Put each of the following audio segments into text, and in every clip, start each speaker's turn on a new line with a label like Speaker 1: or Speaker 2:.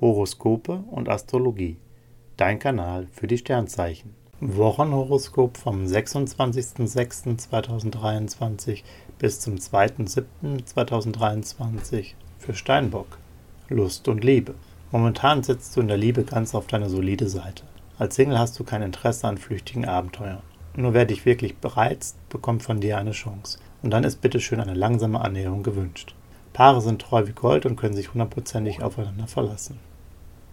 Speaker 1: Horoskope und Astrologie. Dein Kanal für die Sternzeichen. Wochenhoroskop vom 26.06.2023 bis zum 2.07.2023 für Steinbock. Lust und Liebe. Momentan sitzt du in der Liebe ganz auf deine solide Seite. Als Single hast du kein Interesse an flüchtigen Abenteuern. Nur wer dich wirklich bereizt, bekommt von dir eine Chance. Und dann ist bitteschön eine langsame Annäherung gewünscht. Paare sind treu wie Gold und können sich hundertprozentig aufeinander verlassen.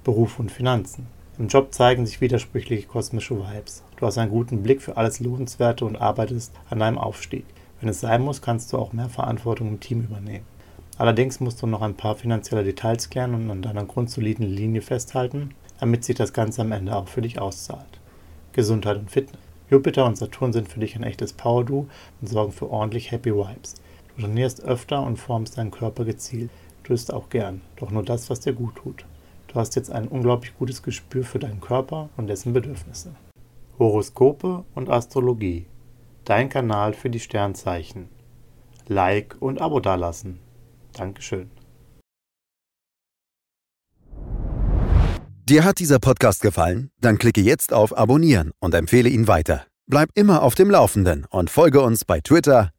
Speaker 1: Beruf und Finanzen. Im Job zeigen sich widersprüchliche kosmische Vibes. Du hast einen guten Blick für alles Lohnenswerte und arbeitest an deinem Aufstieg. Wenn es sein muss, kannst du auch mehr Verantwortung im Team übernehmen. Allerdings musst du noch ein paar finanzielle Details klären und an deiner grundsoliden Linie festhalten, damit sich das Ganze am Ende auch für dich auszahlt. Gesundheit und Fitness. Jupiter und Saturn sind für dich ein echtes Power-Do und sorgen für ordentlich Happy Vibes. Du trainierst öfter und formst deinen Körper gezielt. Du isst auch gern, doch nur das, was dir gut tut. Du hast jetzt ein unglaublich gutes Gespür für deinen Körper und dessen Bedürfnisse. Horoskope und Astrologie. Dein Kanal für die Sternzeichen. Like und Abo dalassen. Dankeschön.
Speaker 2: Dir hat dieser Podcast gefallen? Dann klicke jetzt auf Abonnieren und empfehle ihn weiter. Bleib immer auf dem Laufenden und folge uns bei Twitter,